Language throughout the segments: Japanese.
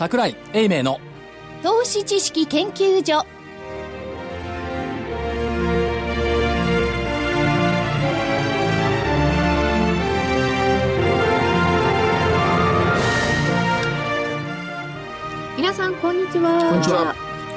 桜井英明の。投資知識研究所。皆さんこんにちは。こんにちは。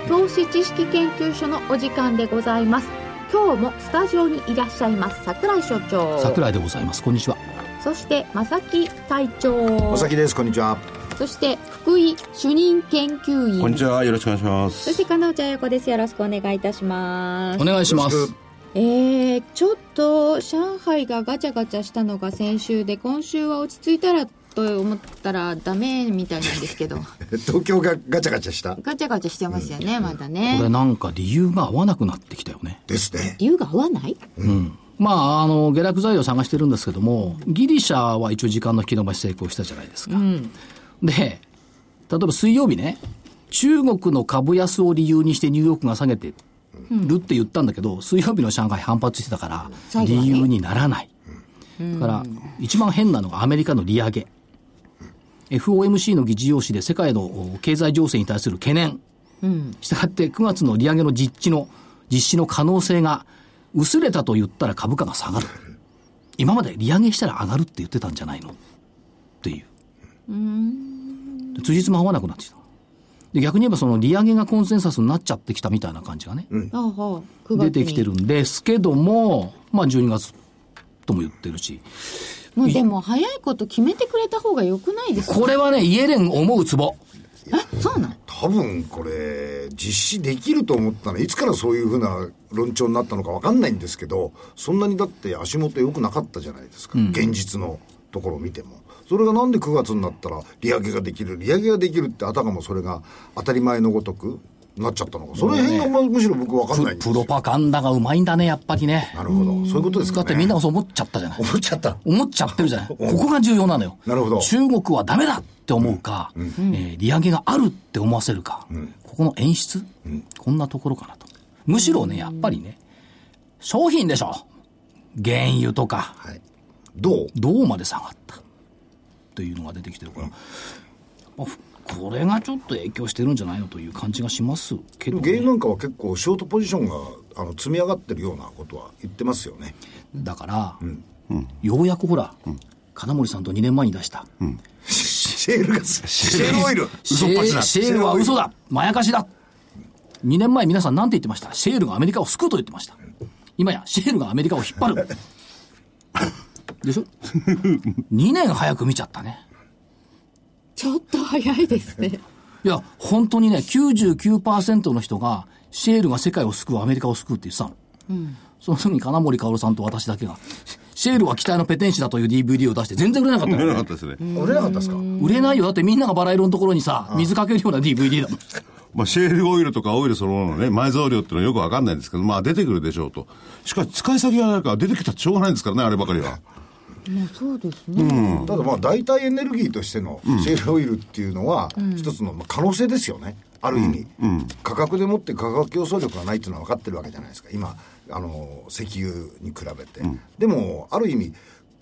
投資知識研究所のお時間でございます。今日もスタジオにいらっしゃいます桜井所長。桜井でございます。こんにちは。そして正木隊長。お先です。こんにちはそして福井主任研究員。こんにちは。よろしくお願いします。そして金内彩子ですよろしくお願いいたします。お願いします。えー、ちょっと上海がガチャガチャしたのが先週で今週は落ち着いたらと思ったらダメみたいなんですけど。東京がガチャガチャした。ガチャガチャしてますよね、まだこねれなんか理由が合わなくなってきたよね。ですね理由が合わない？まあ、あの、下落材料を探してるんですけども、ギリシャは一応時間の引き延ばし成功したじゃないですか。で、例えば水曜日ね、中国の株安を理由にしてニューヨークが下げてるって言ったんだけど、水曜日の上海反発してたから、理由にならない。だから、一番変なのがアメリカの利上げ。FOMC の議事要旨で世界の経済情勢に対する懸念。したがって9月の利上げの実地の、実施の可能性が薄れたと言ったら株価が下がる。今まで利上げしたら上がるって言ってたんじゃないのっていう。で辻褄合わなくなってきた。で、逆に言えばその利上げがコンセンサスになっちゃってきたみたいな感じがね、ああ9月に。出てきてるんですけども、まあ12月とも言ってるし、もうでも早いこと決めてくれた方がよくないですか？これはね、イエレン思うツボ。えそうなの多分これ実施できると思ったの。いつからそういうふうな論調になったのか分かんないんですけどそんなにだって足元良くなかったじゃないですか、現実のところを見てもそれがなんで9月になったら利上げができる利上げができるってあたかもそれが当たり前のごとくなっちゃったのか。その辺がむむしろ僕分かんないプロパガンダがうまいんだね、やっぱりね。なるほど。そういうことですか、ね、だってみんながそう思っちゃったじゃない。思っちゃった。思っちゃってるじゃない。ここが重要なのよ。なるほど。中国はダメだって思うか、えー利上げがあるって思わせるか、ここの演出、こんなところかなと。むしろね、やっぱりね、商品でしょ。原油とか、はい。どう銅まで下がった。っていうのが出てきてるから、まあふこれがちょっと影響してるんじゃないのという感じがしますけど、ね。原油。なんかは結構ショートポジションがあの積み上がってるようなことは言ってますよね。だから、ようやくほら、金森さんと2年前に出した、シェールガスシェールオイル。シェーシェールは嘘だ。まやかしだ !2 年前皆さん何て言ってました？シェールがアメリカを救うと言ってました。今やシェールがアメリカを引っ張る。でしょ ?2 年早く見ちゃったね。ちょっと早いですねいや、本当にね、99%の人が、シェールが世界を救う、アメリカを救うって言ってたの。その時に金森薫さんと私だけが、シェールは期待のペテン師だという DVD を出して全然売れなかった売れのなかったですね。売れなかったですか？売れないよ。だってみんながバラ色のところにさ、水かけるような DVD だもん。まあ、シェールオイルとかオイルそのもののね、埋蔵量っていうのはよくわかんないんですけど、まあ出てくるでしょうと。しかし使い先がないから出てきたってしょうがないんですからね、あればかりは。まあそうですね、ただまあ代替エネルギーとしてのシェールオイルっていうのは一つのまあ可能性ですよね。ある意味、価格でもって価格競争力がないっていうのは分かってるわけじゃないですか。今、あの、石油に比べて。でも、ある意味、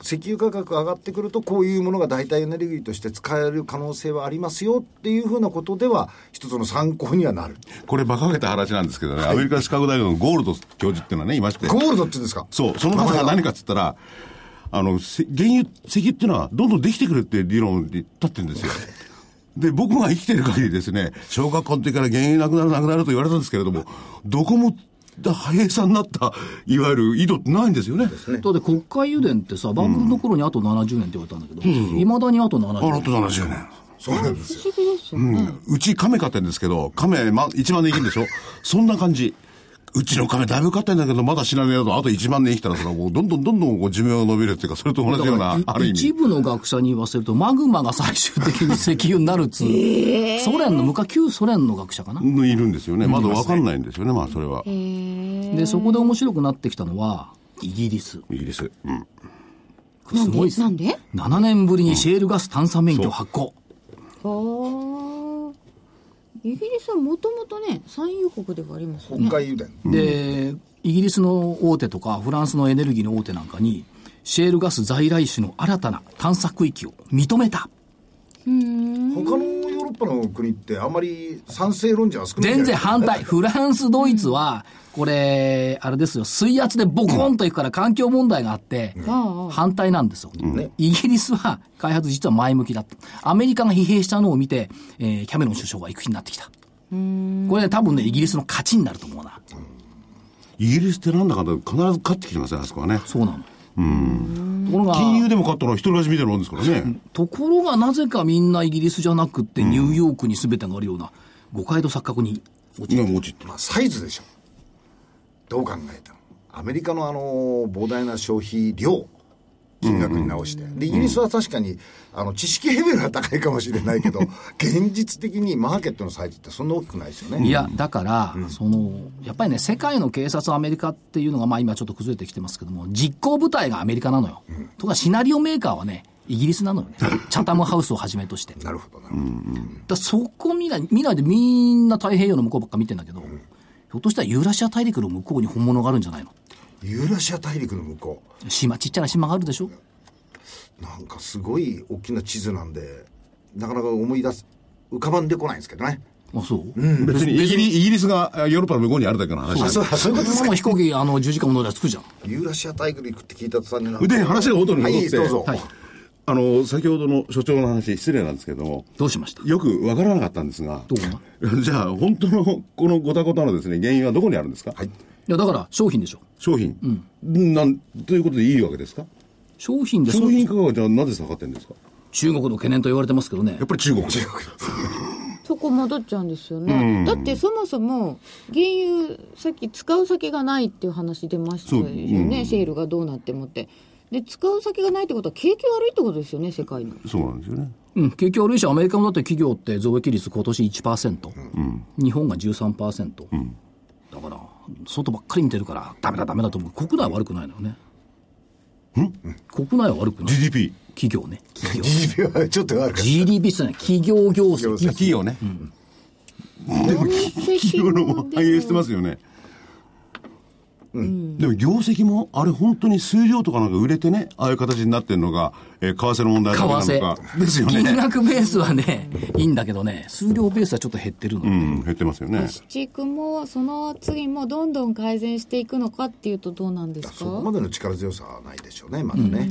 石油価格が上がってくるとこういうものが代替エネルギーとして使える可能性はありますよっていうふうなことでは一つの参考にはなる。これ馬鹿げた話なんですけどね、アメリカシカゴ大学のゴールド教授っていうのはね、いまして。ゴールドって言うんですか？そう、その方が何かっつったら、あの、せ原油、石油っていうのはどんどんできてくるって理論に立ってるんですよ。で、僕が生きてる限りですね、小学校の時から原油なくなるなくなると言われたんですけれども、どこも、だ閉鎖になった、いわゆる井戸ってないんですよね。だって国会油田ってさ、番組の頃にあと70年って言われたんだけど、いまだにあと70あら、年。と70年。そうなんですよ。不思議ですよね、うち亀飼ってんですけど、亀、ま、1万年生きるんでしょ？そんな感じ。うちの亀だいぶ飼ってんだけど、まだ死なねえだと、あと1万年生きたら、それはもうどんどんどんどんこう寿命が伸びるっていうか、それと同じような、ある意味。一部の学者に言わせると、マグマが最終的に石油になるっつう、ソ連の、昔旧ソ連の学者かな。いるんですよね。まだわかんないんですよね、まあ、それは。で、そこで面白くなってきたのは、イギリス。イギリス。うん。すごいです。なんで7年ぶりにシェールガス探査免許発行。はあイギリスはもともとね産油国ではありますよね北海油田。で、イギリスの大手とか、フランスのエネルギーの大手なんかに、シェールガス在来種の新たな探査区域を認めた。他のヨヨーロッパの国ってあんまり賛成論者は少ない全然反対。フランス、ドイツは、これ、あれですよ、水圧でボコンといくから環境問題があって、反対なんですよ。イギリスは開発実は前向きだった。アメリカが疲弊したのを見て、えーキャメロン首相が行く気になってきた。これね、多分ね、イギリスの勝ちになると思うな。イギリスってなんだかんだ必ず勝ってきてますね、あそこはね。そうなの。ところが、金融でも勝ったのは一人勝ちみたいなもんですからね。ところがなぜかみんなイギリスじゃなくって、ニューヨークに全てがあるような、誤解と錯覚に落って。まあ、サイズでしょどう考えてもアメリカのあの膨大な消費量金額に直して、でイギリスは確かにあの知識レベルは高いかもしれないけど 現実的にマーケットのサイズってそんな大きくないですよね。いや、だから、その、やっぱりね、世界の警察アメリカっていうのが、まあ今ちょっと崩れてきてますけども、実行部隊がアメリカなのよ。とか、シナリオメーカーはね、イギリスなのよね。チャタムハウスをはじめとして。なるほどなるほど、らそこ見ない、見ないでみんな太平洋の向こうばっか見てんだけど、ひょっとしたらユーラシア大陸の向こうに本物があるんじゃないの？ユーラシア大陸の向こ島、ちっちゃな島があるでしょ？うなんかすごい大きな地図なんでなかなか思い出す浮かばんでこないんですけどね。あ、そう、別にイギリイギリスがあヨーロッパの向こうにあるだけの話そうそういうことですか？もう飛行機、あの、10時間も乗りゃ着くじゃん。ユーラシア大陸に行くって聞いた途端にで、話が元に戻って、はいどうぞ、はいあの、先ほどの所長の話、失礼なんですけども、どうしました？よくわからなかったんですが、どう じゃあ、本当のこのごたごたのですね、原因はどこにあるんですか、はい。いや、だから、商品でしょ。商品、なん。ということでいいわけですか？商品で、そ商う品価格はじゃあなぜ下がってるんですか？中国の懸念と言われてますけどね。やっ。ぱり中国。そこ戻っちゃうんですよね、だってそもそも原油さっき使う先がないっていう話出ましたよそう。ね、シェールがどうなってもってで使う先がないってことは景気悪いってことですよね世界のそうなんですよね。うん、景気悪いし、アメリカもだって企業って増益率今年1%、日本が13%、だから、外ばっかり見てるから、ダメだ、ダメだと思う、国内は悪くないのよね。国内は悪くない。GDP。企業ね。企業。GDP はちょっと悪かった GDP ってね、企業業績。企業ね。業企績業のもも反映してますよね。でも業績も、あれ本当に数量とかなんか売れてね、ああいう形になってるのが、えー為替の問題為だけな替のか。ですよ金ね。額ベースはね、いいんだけどね、数量ベースはちょっと減ってるのよね。うん、減ってますよね。地区もその次もどんどん改善していくのかっていうとどうなんですか？そこまでの力強さはないでしょうねまだね、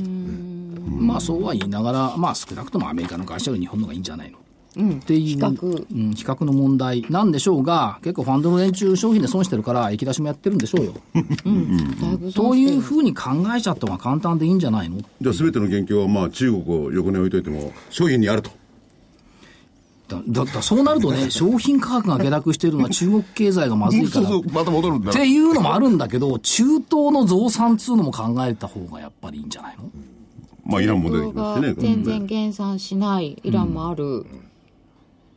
まあそうは言いながら、まあ少なくともアメリカの会社より日本の方がいいんじゃないの、っていう比較うん、比較の問題なんでしょうが、結構ファンドの連中商品で損してるから、液出しもやってるんでしょうよ。だいぶというふうに考えちゃった方が簡単でいいんじゃないの？じゃあ全ての元凶は、まあ中国を横に置いといても、商品にあると。だだだそうなるとね、商品価格が下落してるのは中国経済がまずいから。っまた戻るんだていうのもあるんだけど、中東の増産っつうのも考えた方がやっぱりいいんじゃないの？まあイランも出てきまがしてね。全然減産しないイランもある、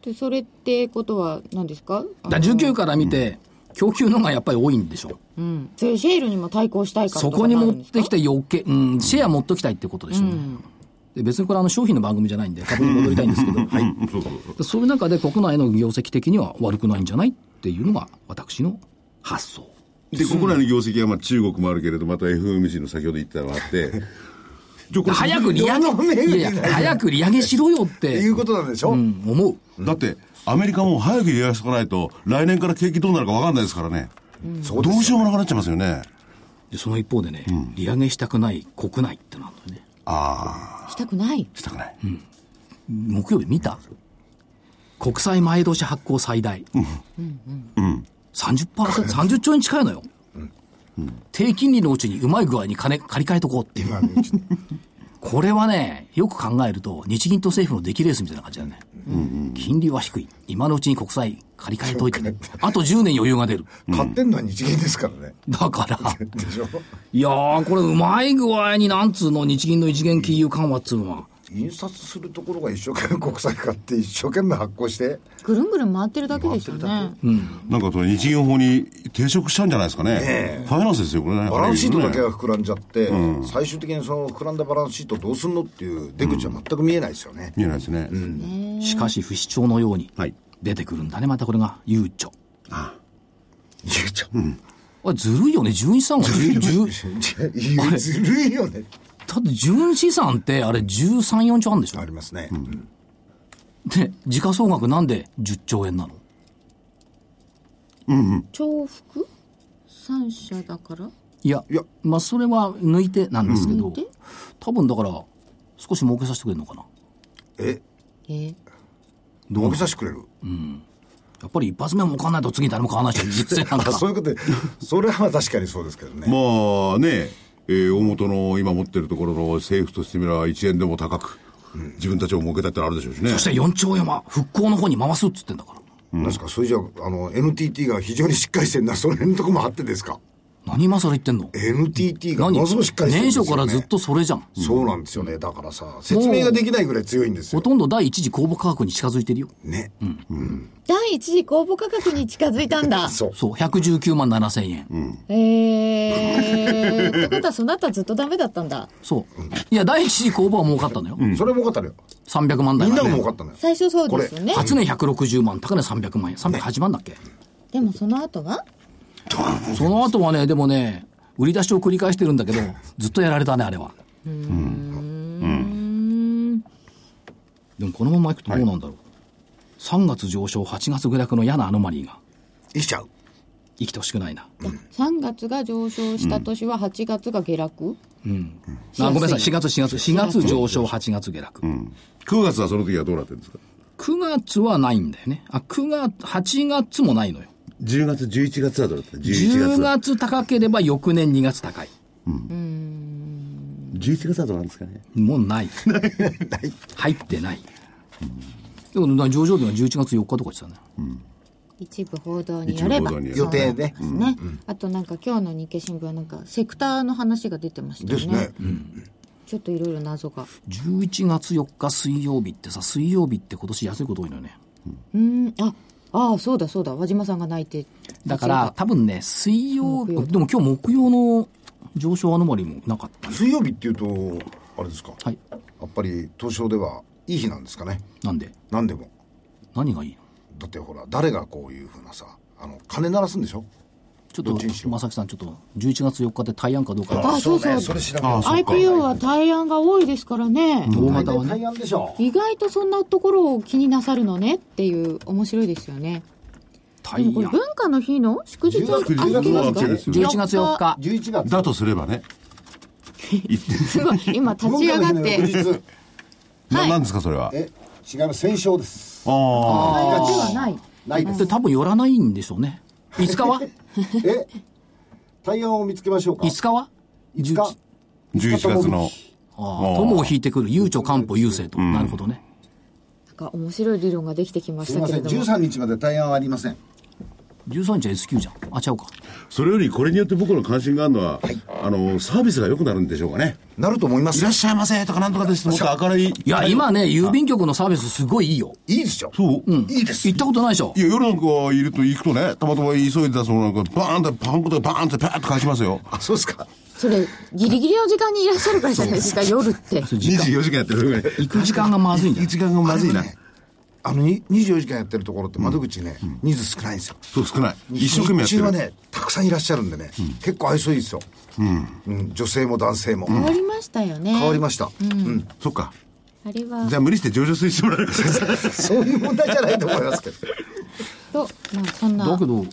でそれってことは何ですか？だから需給から見て、供給の方がやっぱり多いんでしょ。う。うん。それシェールにも対抗したいからそこに持ってきて余計、うん、シェア持ってきたいってことでしょうね。で別にこれあの商品の番組じゃないんで、株に戻りたいんですけど、はい、うん。そういう中で国内の業績的には悪くないんじゃないっていうのが私の発想。で、国内の業績はまあ中国もあるけれど、また FMC の先ほど言ったのがあって、早く利上げ、いやいや、早く利上げしろよっっていて、うことなんでしょ、うん、思う。だって、アメリカも早く利上げしておかないと、来年から景気どうなるか分かんないですからね。どうしようもなくなっちゃいますよね。でその一方でね、利上げしたくない国内ってなんだよね。あしたくないあ、したくない。木曜日見た？国債前年発行最大。30%、30兆円近いのよ。低金利のうちにうまい具合に金借り換えとこうっていう。これはね、よく考えると、日銀と政府の出来レースみたいな感じだよね。金利は低い。今のうちに国債借り換えといてね。あと10年余裕が出る。買ってんのは日銀ですからねだから、いやー、これうまい具合になんつうの、日銀の一元金融緩和っつうのは。印刷するところが一生懸命国債買って一生懸命発行して。ぐるんぐるん回ってるだけですよね。なんかそれ日銀法に抵触したんじゃないですかね。ファイナンスですよ、これね。バランスシートだけは。が膨らんじゃって、最終的にその膨らんだバランスシートどうすんのっていう出口は全く見えないですよね、見えないですね。しかし不死鳥のようにはい。出てくるんだね、またこれが、ゆうちょ。ゆうちゃあれずるいよね、純資産が。10、10ん ずるいよねだって純資産ってあれ13、4兆あるんでしょ？ありますね、うん。で、時価総額なんで10兆円なの？重複？三社だから？いや、いや。まあそれは抜いてなんですけど、抜いて多分だから、少し儲けさせてくれるのかな？え？え？儲けさせてくれるやっぱり一発目儲かんないと次誰も買わないし、実際なんか。あ そういうことでそれは確かにそうですけどね、まあね、えー大元の今持ってるところの政府としてみれば1円でも高く、自分たちを儲けたってあるでしょうしね。そして4兆円は復興の方に回すっつってんだから。うんですかそれじゃああの NTT が非常にしっかりしてるのはその辺のとこもあってですか何今更言ってんの？NTT がも何のすごくしっかりしてるん年ですよ、ね、初からずっとそれじゃん。そうなんですよね。だからさ説明ができないぐらい強いんですよ。ほとんど第一次公募価格に近づいてるよ。ね、第一次公募価格に近づいたんだ。そう。そう、119万7千円。えー、ってことはその後はずっとダメだったんだ。そう。いや、第一次公募は儲かったのよ。それも分かったのよ。300万台みんな儲かったのよ。最初そうですよね。初値160万、高値300万円。308万だっけ？でもその後は？その後はね、でもね、売り出しを繰り返してるんだけど、ずっとやられたね、あれは。でもこのままいくとどうなんだろう。3月上昇、8月下落の嫌なアノマリーが生きちゃう？生きてほしくないな。3月が上昇した年は8月が下落、あごめんなさい、4月、4月、4月上昇、8月下落。9月はその時はどうなってるんですか？9月はないんだよね。あ、9月、8月もないのよ。10月、11月はどうだった ?11 10月。月高ければ翌年2月高い。11月はどうなんですかね？もうない。入ってない。でも、な上場日は11月4日とか言ってたね。一部報道によれば一部報道によれば予定でですね、あとなんか今日の日経新聞はなんかセクターの話が出てましたよですね、ちょっといろいろ謎が11月4日水曜日ってさ、水曜日って今年安いこと多いのよね。うんあああそうだそうだ。和島さんが泣いてだから、多分ね、水曜日、でも今日木曜の上昇アノマリーもなかったね。水曜日っていうとあれですか、はい。やっぱり東証ではいい日なんですかね？なんで？何でも。何がいいの？だってほら誰がこういうふうなさあの金鳴らすんでしょ？ちょっと正木さん、ちょっと、11月4日で対案かどうか。あそうそうそれ IPO は対案が多いですからね、大型はね。対案でしょ。意外とそんなところを気になさるのねっていう面白いですよね。でもこれ対案。文化の日の祝日は10月関係ない10月ですか11月4日。11月。だとすればね。い すごい今立ち上がって。翌 日な、なんですか、それは？え違います。戦勝です。あ対案ではない。ないです。で、多分寄らないんでしょうね。5日は？え対案を見つけましょうか ?5 日は？5日あ。11月の。ああ、友を引いてくる、悠長、漢方、優勢と。なるほどね。なんか面白い理論ができてきますしいませんたけれども13日まで対案はありません13日は S q じゃん。あ、ちゃうか。それよりこれによって僕の関心があるのは、あの、サービスが良くなるんでしょうかね。なると思いますいらっしゃいませとかなんとかですともっと明るい。いいや、今ね、郵便局のサービスすごいいいよ。いいですよそう、いいです行ったことないでしょ？いや、夜なんかいると行くとね、たまたま急いでたそのなんか、バーンってパンクとバーンってパーンって返しますよ。あそうですかそれギリギリの時間にいらっしゃるからじゃないですか？夜って24時間やってるぐらい。行く時間がまずいんだよ。時間がまずいな。あのに24時間やってるところって窓口ね、人数少ないんですよ。そう、少ない。一生懸命やってる。はねたくさんいらっしゃるんでね、結構愛想いいですよ、うん。女性も男性も、変わりましたよね。変わりました、うん。そっか。あれは。じゃあ無理して上場推してもらえるかそういう問題じゃないと思いますけど。とまあそんな。だけど、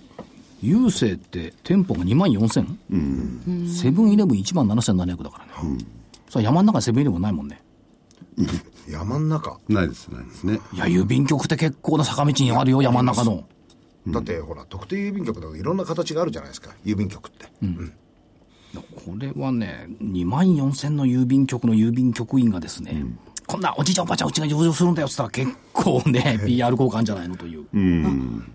郵政って店舗が2万 4000? セブンイレブン1万7700だからね。それ山の中にセブンイレブンないもんね。山ん中。ないです、ないですね。いや、郵便局って結構な坂道にあるよ、山の中の。だってほら特定郵便局だといろんな形があるじゃないですか郵便局って、これはね、2万4000の郵便局の郵便局員がですね、こんなおじいちゃんおばあちゃんうちが上場するんだよって言ったら結構ね、PR 効果あるんじゃないのという。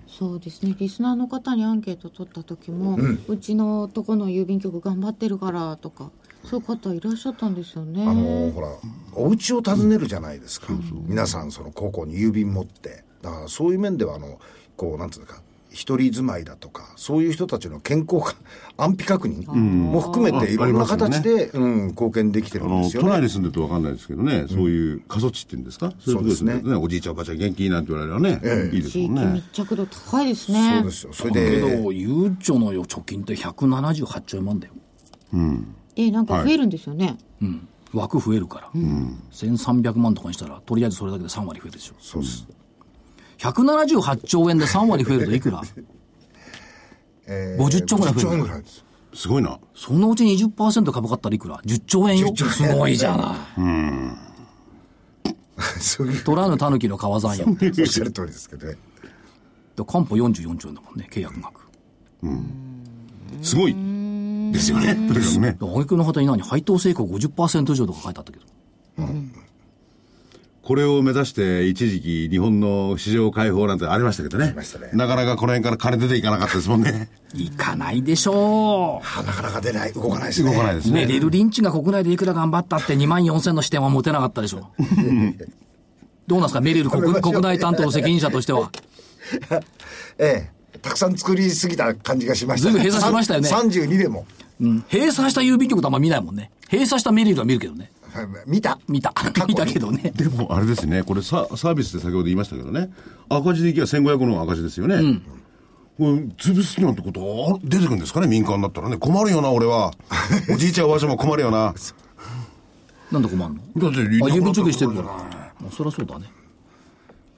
そうですね。リスナーの方にアンケート取った時も、うちのとこの郵便局頑張ってるからとかそういう方いらっしゃったんですよね。あのほらお家を訪ねるじゃないですか、皆さんその高校に郵便持って。だからそういう面ではあのこうなんていうのか一人住まいだとかそういう人たちの健康か 安否確認も含めていろんな形で、うん、貢献できてるんですよね。都内に住んでると分かんないですけどね、そういう過疎地って言うんですか？そうですね。そうですおじいちゃんおばあちゃん元気なんて言われればね、いいですもんね。密。着度高いですね。そうですよ。それだけでど、ゆうちょのよ貯金って178兆円万だよ。でなんか増えるんですよね、うん。枠増えるから、1300万とかにしたらとりあえずそれだけで3割増えるでしょそうです。178兆円で3割増えるといくら？え50兆ぐらい増える50兆円ぐらいです。すごいな。そのうち20%株買ったらいくら ?10 兆円よ。10兆円すごいじゃない。そういう、取らぬ狸の川山よ。おっしゃる通りですけどね。で担保44兆円だもんね、契約額。すごい。ですよね。とにかくね。で挙句の果てに何？配当成功50%以上とか書いてあったけど。これを目指して一時期日本の市場開放なんてありましたけどね。ましたねなかなかこの辺から金出ていかなかったですもんね。いかないでしょあなかなか出ない、動かないですね。う。動かないですね。メリル・リンチが国内でいくら頑張ったって2万4000の視点は持てなかったでしょ。どうなんですか？メリル国国内担当責任者としては。ええ。たくさん作りすぎた感じがしましたずいぶん閉鎖しましたよね32でも。うん。閉鎖した郵便局とあんま見ないもんね。閉鎖したメリルは見るけどね。見た見た。見たけどね。でもあれですね、これササービスで先ほど言いましたけどね、赤字でいけば1500の赤字ですよね。これ潰すなんてことあ出てくるんですかね、民間だったらね。困るよな、俺は。おじいちゃん、おばあちゃんも困るよな。なんで困んの？だって、あ、郵便貯金してるから。まあ、そりゃそうだね。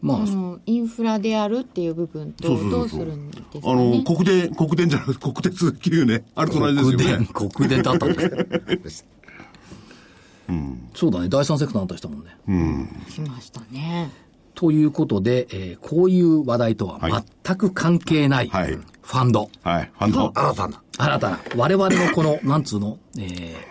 まああ、のインフラであるっていう部分とどうするんですかあの、ね国電、国電じゃなくて国鉄給ね。あれと同じですよね。国電だったんです。そうだね。第三セクターになったりしたもんね。しましたねということで、えーこういう話題とははい全く関係ない、フはいァンド。はい、ハンド？新たな。新たな、我々のこの、なんつうの、えー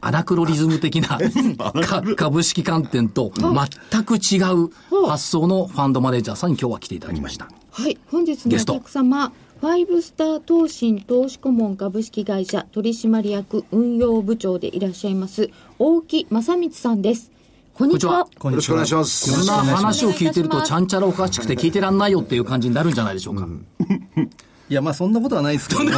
アナクロリズム的な か株式観点と全く違う発想のファンドマネージャーさんに今日は来ていただきました。はい。本日のゲスト。お客様ファイブスター投信投資顧問株式会社取締役運用部長でいらっしゃいます大木正光さんです。こんにちは。こんにちよろしくお願いします。こんな話を聞いてると、ちゃんちゃらおかしくて聞いてらんないよっていう感じになるんじゃないでしょうか。いや、まあそんなことはないですけど。も。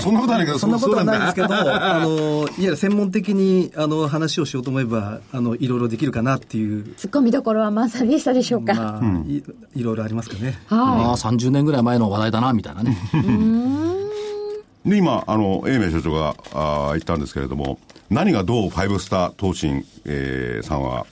そんなことはないけど、そんなことはないですけど、あの、いわゆる専門的に、あの、話をしようと思えば、あの、いろいろできるかなっていう、ツッコミどころは満載でしたでしょうか、まあ、いいろいろありますかね。まはあ、30年ぐらい前の話題だな、みたいなね。で、今、あの、英明所長があー言ったんですけれども、何がどうファイブスター投信、えーさんは、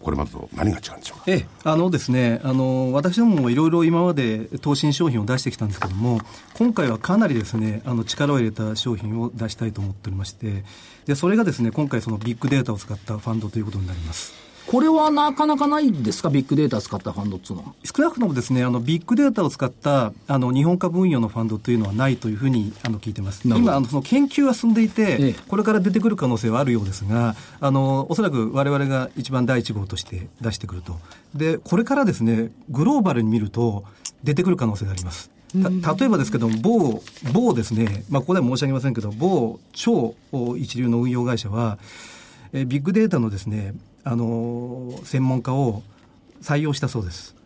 これまでと何が違うんでしょうか？ええ、あのですね、あの、私どももいろいろ今まで投資商品を出してきたんですけども、今回はかなりですね、あの、力を入れた商品を出したいと思っておりまして、で、それがですね、今回そのビッグデータを使ったファンドということになります。これはなかなかないんですか、ビッグデータ使ったファンドっつうのは。少なくともですね、あの、ビッグデータを使った、あの、日本株運用のファンドというのはないというふうに、あの、聞いてます。今、あの、その研究は進んでいて、ええこれから出てくる可能性はあるようですが、あの、おそらく我々が一番第一号として出してくると。で、これからですね、グローバルに見ると、出てくる可能性があります。た例えばですけども、某、某ですね、まあ、ここでは申し上げませんけど、某超一流の運用会社は、えービッグデータのですね、あのー専門家を採用したそうです。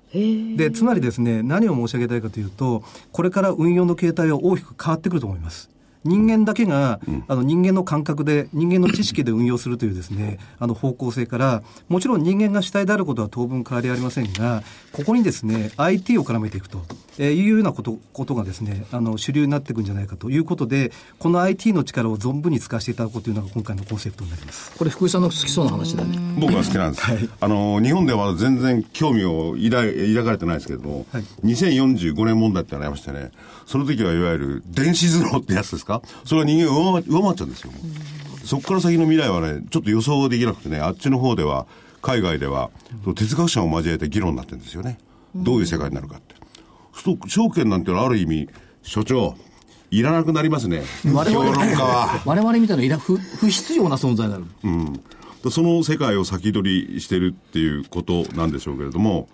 で、つまりですね、何を申し上げたいかというと、これから運用の形態は大きく変わってくると思います。人間だけが、あの人間の感覚で、人間の知識で運用するというですね、あの方向性から、もちろん人間が主体であることは当分変わりありませんが、ここにですね、IT を絡めていくと、えーいうようなことことがですね、あの主流になっていくんじゃないかということで、この IT の力を存分に使わせていただこうというのが今回のコンセプトになります。これ、福井さんの好きそうな話だね。僕は好きなんです。あの、日本では全然興味を抱い抱かれてないですけれども、はい。2045年問題ってありましてね、その時はいわゆる電子頭脳ってやつですか？それは人間を上回っちゃうんですよ。そこから先の未来はね、ちょっと予想できなくてね、あっちの方では、海外では、哲学者を交えて議論になってるんですよね。どういう世界になるかって。そう証券なんてのはある意味、所長、いらなくなりますね。我々評論家は。我々みたいないら不不必要な存在になる。うん、その世界を先取りしてるっていうことなんでしょうけれども、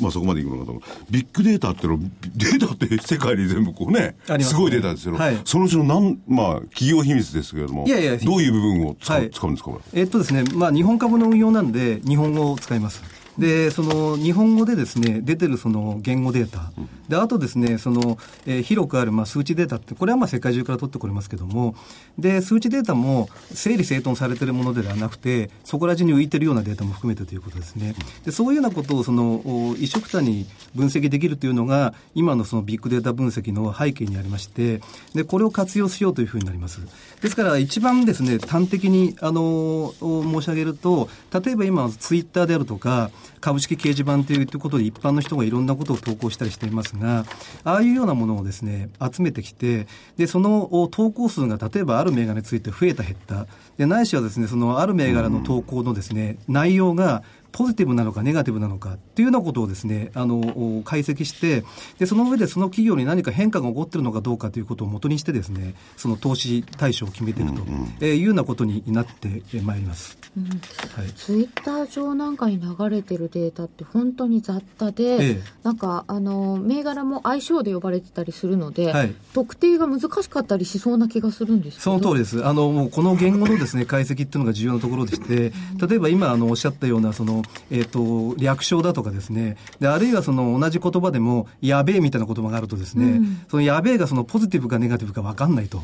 まあそこまでいくのかと。ビッグデータってのは、データって世界に全部こうね、すねすごいデータですよ。はいそのうちのなん、まあ企業秘密ですけれども、いやいやどういう部分を使う,、はい使うんですか。えっとですね、まあ、日本株の運用なんで、日本語を使います。で、その日本語でですね、出てるその言語データ、で、あとですね、その、えー、広くあるまあ数値データって、これはまあ世界中から取ってこれますけども、で、数値データも整理整頓されてるものではなくて、そこら中に浮いてるようなデータも含めてということですね。で、そういうようなことをその、一緒くたに分析できるというのが、今のそのビッグデータ分析の背景にありまして、で、これを活用しようというふうになります。ですから、一番ですね、端的に、あの、申し上げると、例えば今、ツイッターであるとか、株式掲示板ということで一般の人がいろんなことを投稿したりしていますが、ああいうようなものをですね、集めてきて、で、その投稿数が例えばある銘柄について増えた減った、で、ないしはですね、そのある銘柄の投稿のですね、内容がポジティブなのかネガティブなのかっていうようなことをですね、あの、解析して、で、その上でその企業に何か変化が起こっているのかどうかということをもとにしてですね、その投資対象を決めていくと、ういうようなことになってまいります。うん。はい、ツイッター上なんかに流れてるデータって本当に雑多で、ええ、なんか、あの、銘柄も相性で呼ばれてたりするので、はい、特定が難しかったりしそうな気がするんですその通りです。あの、もうこの言語のですね、解析っていうのが重要なところでして、例えば今、あの、おっしゃったような、その、えっ、ー、と、略称だとかですね、で、あるいはその同じ言葉でも、やべえみたいな言葉があるとですね、うん、そのやべえがそのポジティブかネガティブか分かんないと。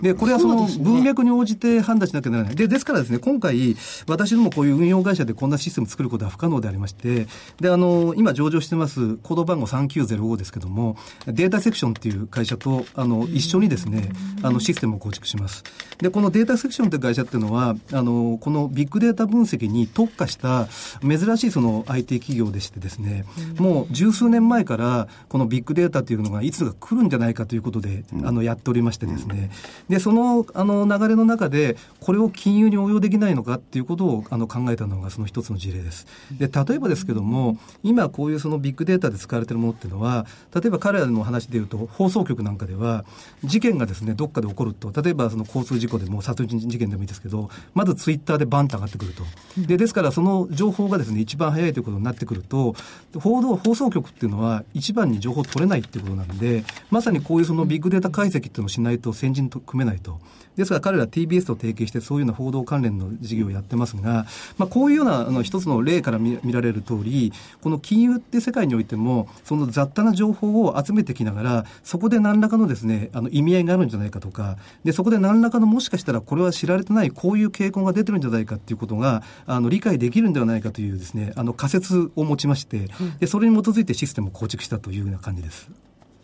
で、でこれはその文脈に応じて判断しなきゃならない。で、ですからですね、今回、私どもこういう運用会社でこんなシステム作ることは不可能でありまして、で、あの、今上場してます、コード番号3905ですけども、データセクションっていう会社と、あの、一緒にですね、あの、システムを構築します。で、このデータセクションという会社っていうのは、あの、このビッグデータ分析に特化した珍しいその IT 企業でしてですね、もう十数年前からこのビッグデータというのがいつが来るんじゃないかということで、あの、やっておりましてですね、で、その、あの、流れの中で、これを金融に応用できないのかっていうことをあの考えたのがその一つの事例です。で、例えばですけども、今こういうそのビッグデータで使われているものっていうのは、例えば彼らの話でいうと、放送局なんかでは、事件がですね、どっかで起こると、例えばその交通事故でも殺人事件でもいいですけど、まずツイッターでバンと上がってくると。で、ですからその情報がですね、一番早いということになってくると、報道、放送局っていうのは一番に情報取れないっていうことなんで、まさにこういうそのビッグデータ解析っていうのをしないと先陣と組めないと。ですから彼ら TBS と提携してそういうような報道関連の事業をやってますが、まあ、こういうようなあの一つの例から見られる通り、この金融って世界においても、その雑多な情報を集めてきながら、そこで何らかのですね、あの意味合いがあるんじゃないかとか、で、そこで何らかのもしかしたらこれは知られてないこういう傾向が出てるんじゃないかっていうことが、あの理解できるんではないかというですね、あの仮説を持ちまして、で、それに基づいてシステムを構築したというような感じです。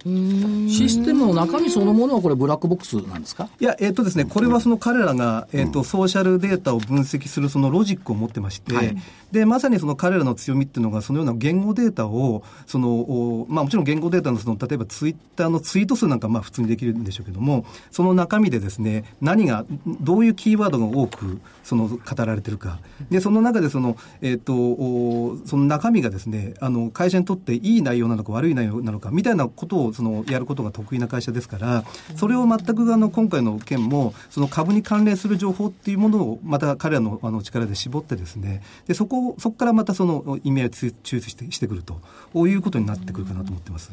システムの中身そのものはこれブラックボックスなんですか？いや、えっ、ー、とですね、これはその彼らが、えっ、ー、と、ソーシャルデータを分析するそのロジックを持ってまして、はい、で、まさにその彼らの強みっていうのが、そのような言語データを、その、まあもちろん言語データのその、例えばツイッターのツイート数なんかまあ普通にできるんでしょうけども、その中身でですね、何が、どういうキーワードが多く、その、語られてるか。で、その中でその、えっ、ー、と、その中身がですね、あの、会社にとっていい内容なのか悪い内容なのか、みたいなことを、その、やることが得意な会社ですから、それを全くあの今回の件も、その株に関連する情報っていうものを、また彼らのあの力で絞ってですね、でそこそこからまたその意味合いを抽出してしてくるということになってくるかなと思ってます。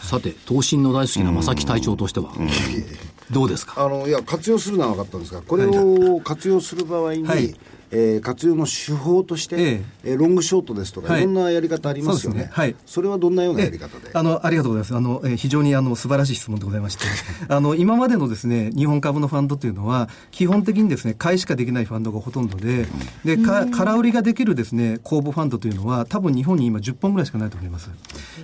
さて、東進の大好きな正木隊長としては、どうですか？あのいや活用するのは分かったんですが、これを活用する場合に、はいえー、活用の手法として、ええロングショートですとか、はい、いろんなやり方ありますよね。そねはい。それはどんなようなやり方で、あの、ありがとうございます。あの、えー、非常にあの、素晴らしい質問でございまして、あの、今までのですね、日本株のファンドというのは、基本的にですね、買いしかできないファンドがほとんどで、で、か、空売りができるですね、公募ファンドというのは、多分日本に今10本ぐらいしかないと思います。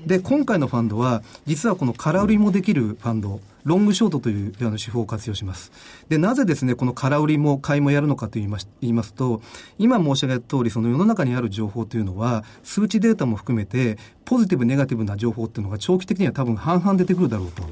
で、今回のファンドは、実はこの空売りもできるファンド、ロングショートというあの手法を活用します。で、なぜですね、この空売りも買いもやるのかと言います言いますと、今申し上げた通り、その世の中にある情報というのは、数値データも含めて、ポジティブ、ネガティブな情報っていうのが長期的には多分半々出てくるだろうと。っ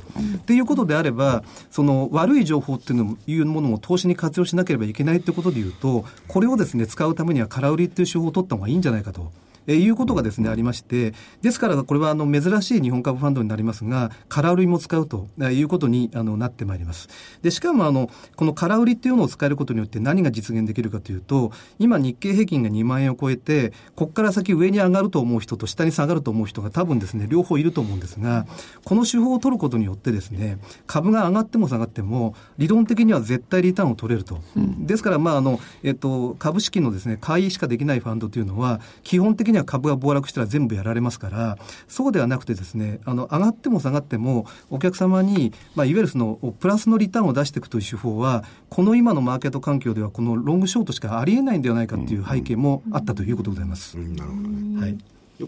ていうことであれば、その悪い情報っていうのもいうものも投資に活用しなければいけないってことでいうと、これをですね、使うためには空売りっていう手法を取った方がいいんじゃないかと。えいうことがですね、ありまして、ですからこれはあの珍しい日本株ファンドになりますが、空売りも使うということにあのなってまいります。で、しかもあの、この空売りっていうのを使えることによって何が実現できるかというと、今日経平均が2万円を超えて、ここから先上に上がると思う人と下に下がると思う人が多分ですね、両方いると思うんですが、この手法を取ることによってですね、株が上がっても下がっても、理論的には絶対リターンを取れると。うん、ですから、まあ、あの、えっと、株式のですね、買いしかできないファンドというのは、基本的にには株が暴落したら全部やられますから、そうではなくてですね、あの、上がっても下がっても、お客様に、まあ、いわゆるその、プラスのリターンを出していくという手法は、この今のマーケット環境では、このロングショートしかありえないんではないかっていう背景もあったということでございます。なるほどね。はい。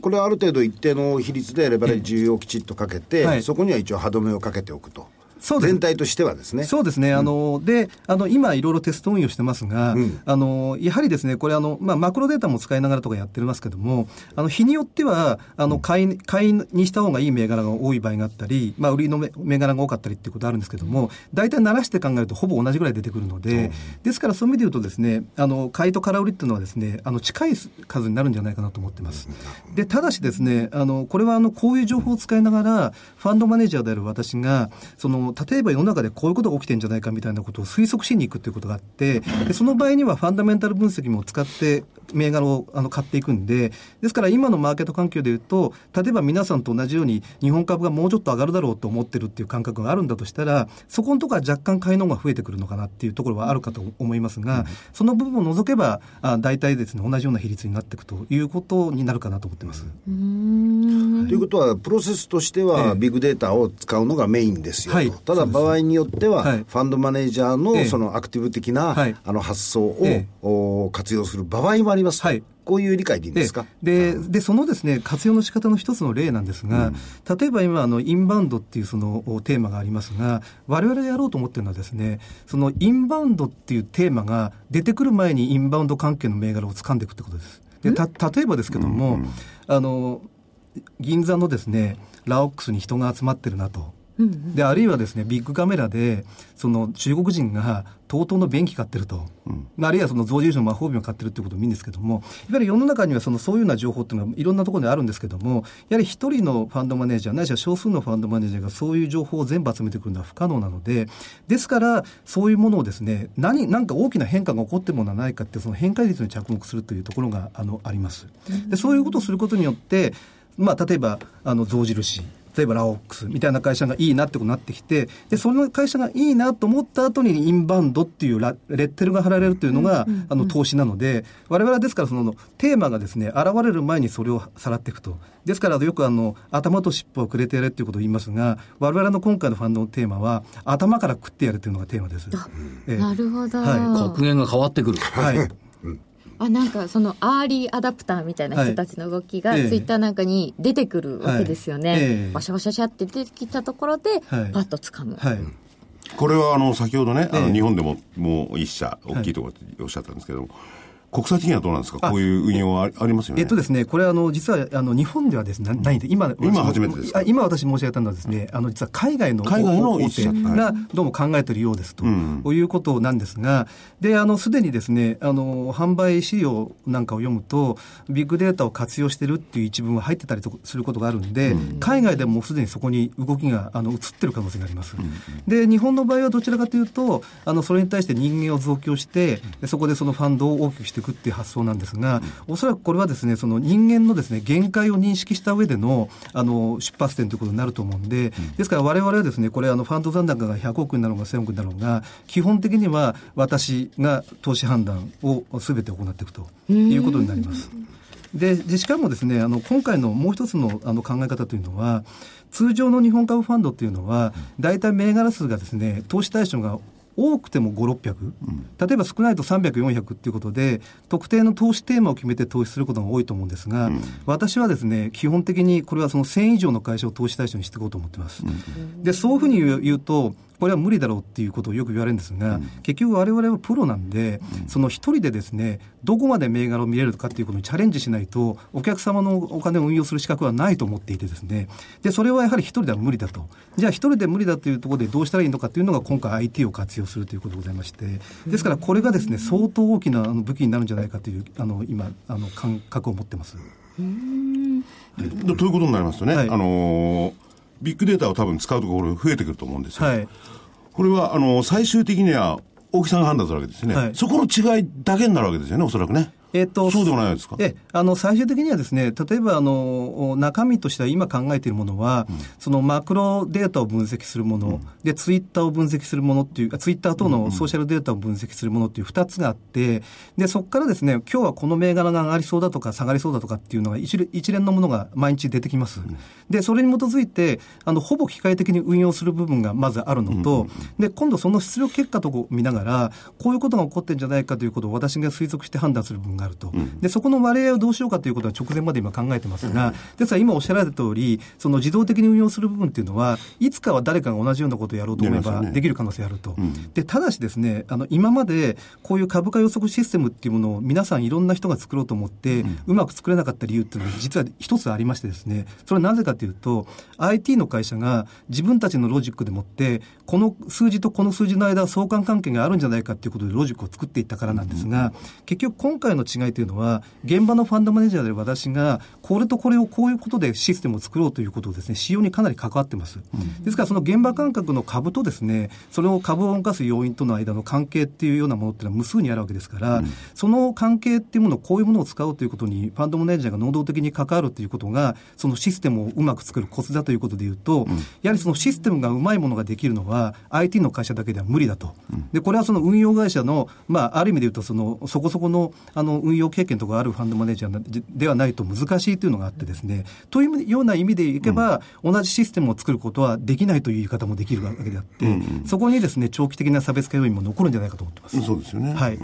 これはある程度一定の比率でレバレッジをきちっとかけて、はい、そこには一応歯止めをかけておくと。そう全体としてはですね。そうですね。あの、で、あの、今いろいろテスト運用してますが、うん、あの、やはりですね、これあの、まあ、マクロデータも使いながらとかやってますけども、あの、日によっては、あの、買い、買いにした方がいい銘柄が多い場合があったり、まあ、売りの銘柄が多かったりっていうことあるんですけども、大体慣らして考えるとほぼ同じぐらい出てくるので、う。ん、ですからそういう意味で言うとですね、あの、買いと空売りっていうのはですね、あの、近い数になるんじゃないかなと思ってます。で、ただしですね、あの、これはあの、こういう情報を使いながら、ファンドマネージャーである私が、その、例えば世の中でこういうことが起きてんじゃないかみたいなことを推測しに行くということがあって、でその場合にはファンダメンタル分析も使って銘柄をあの買っていくんで、ですから今のマーケット環境でいうと、例えば皆さんと同じように日本株がもうちょっと上がるだろうと思ってるっていう感覚があるんだとしたら、そこのところは若干買いの方が増えてくるのかなっていうところはあるかと思いますが、うん、その部分を除けば、あ大体ですね、同じような比率になっていくということになるかなと思ってます。ということは、プロセスとしては、ビッグデータを使うのがメインですよ、はい、ただ場合によっては、ファンドマネージャーのそのアクティブ的な、あの発想を、活用する場合もあります。はい。こういう理解でいいんですか？でで、そのですね、活用の仕方の一つの例なんですが、うん、例えば今、あの、インバウンドっていうそのテーマがありますが、我々がやろうと思ってるのはですね、そのインバウンドっていうテーマが出てくる前にインバウンド関係の銘柄を掴んでいくってことです。で、た、例えばですけども、うんうん、あの、銀座のですね、ラオックスに人が集まってるなと。であるいはですねビッグカメラでその中国人が TOTO の便器買ってると、うん、あるいはその象印の魔法瓶を買ってるってこともいいんですけどもいわゆる世の中にはそのそういうような情報っていうのはいろんなところにあるんですけどもやはり一人のファンドマネージャーないしは少数のファンドマネージャーがそういう情報を全部集めてくるのは不可能なのでですからそういうものをですね何何か大きな変化が起こってものはないかってその変化率に着目するというところがあのあります。でそういうことをすることによってまあ、例えばあの象印例えばラオックスみたいな会社がいいなってことになってきて、で、その会社がいいなと思った後にインバウンドっていうレッテルが貼られるというのが、あの、投資なので、我々はですからそのテーマがですね、現れる前にそれをさらっていくと。ですからよくあの、頭と尻尾をくれてやれっていうことを言いますが、我々の今回のファンドのテーマは、頭から食ってやるというのがテーマです。なるほど。はい。格言が変わってくる。はい。あなんかそのアーリーアダプターみたいな人たちの動きが、ツイッターなんかに出てくるわけですよね、はい。えー、バシャバシャシャって出てきたところで、パッとつかむ、はい、これはあの先ほどね、あの日本でももう一社大きいところっておっしゃったんですけども、国際的にはどうなんですか、こういう運用はありますよね。えっとですね、これあの、実はあの日本ではですね、ないんで、今、今初めてですか？今私申し上げたのはですね、あの、実は海外の海外の大手がどうも考えているようですと、ういうことなんですが、で、あの、すでにですね、あの、販売資料なんかを読むと、ビッグデータを活用してるっていう一文が入ってたりすることがあるんで、海外でもすでにそこに動きがあの移ってる可能性があります。で、日本の場合はどちらかというと、あの、それに対して人間を増強して、そこでそのファンドを大きくしていくっていう発想なんですが、おそらくこれはですね、その人間のですね、限界を認識した上での、あの、出発点ということになると思うんで、ですから我々はですね、これあの、ファンド残高が100億になるのか1000億になるのが、基本的には私が投資判断をすべて行っていくということになります。ででしかもですねあの今回のもう一つのあの考え方というのは通常の日本株ファンドっていうのは大体銘柄数がですね投資対象が多くても5、600、うん、例えば少ないと300、400っていうことで、特定の投資テーマを決めて投資することが多いと思うんですが、うん、私はですね、基本的にこれはその1000以上の会社を投資対象にしていこうと思ってます。うん、で、そういうふうに言うと、これは無理だろうっていうことをよく言われるんですが、うん、結局我々はプロなんで、うん、その一人でですね、どこまで銘柄を見れるかっていうことにチャレンジしないと、お客様のお金を運用する資格はないと思っていてですね、で、それはやはり一人では無理だと。じゃあ一人で無理だというところでどうしたらいいのかっていうのが今回 IT を活用するということでございまして、ですからこれがですね、相当大きな武器になるんじゃないかという、あの、今、あの、感覚を持ってます。ということになりますとね、はい、あのビッグデータを多分使うところ増えてくると思うんですよ。はいこれは、あの、最終的には、大木さんが判断するわけですね。はい、そこの違いだけになるわけですよね、おそらくね。えっ、ー、と、そうでもないですか？え、あの、最終的にはですね、例えば、あの、中身としては今考えているものは、うん、そのマクロデータを分析するもの、うん、で、ツイッターを分析するものっていうか、ツイッター等のソーシャルデータを分析するものっていう二つがあって、で、そこからですね、今日はこの銘柄が上がりそうだとか下がりそうだとかっていうのが一一連のものが毎日出てきます。うん、で、それに基づいて、あの、ほぼ機械的に運用する部分がまずあるのと、で、今度その出力結果とを見ながら、こういうことが起こってるんじゃないかということを私が推測して判断する部分があると。で、そこの割合をどうしようかということは直前まで今考えてますが、ですから今おっしゃられた通り、その自動的に運用する部分っていうのは、いつかは誰かが同じようなことをやろうと思えばできる可能性あると。で、ただしですね、あの、今までこういう株価予測システムっていうものを皆さんいろんな人が作ろうと思って、うまく作れなかった理由っていうのは実は一つありましてですね、それはなぜかというと、IT の会社が自分たちのロジックでもって、この数字とこの数字の間は相関関係があるんじゃないかということでロジックを作っていったからなんですが、結局今回の違いというのは、現場のファンドマネージャーで私が、これとこれをこういうことでシステムを作ろうということをですね、仕様にかなり関わってます。ですからその現場感覚の株とですね、それを株を動かす要因との間の関係っていうようなものっていうのは無数にあるわけですから、その関係っていうものをこういうものを使うということに、ファンドマネージャーが能動的に関わるということが、そのシステムをうまく作るコツだということでいうと、やはりそのシステムがうまいものができるのは、IT の会社だけでは無理だと。で、これはその運用会社の、まあ、ある意味で言うと、その、そこそこの、あの、運用経験とかあるファンドマネージャーではないと難しいというのがあってですね、というような意味でいけば、同じシステムを作ることはできないという言い方もできるわけであって、そこにですね、長期的な差別化要因も残るんじゃないかと思ってます。そうですよね。はい。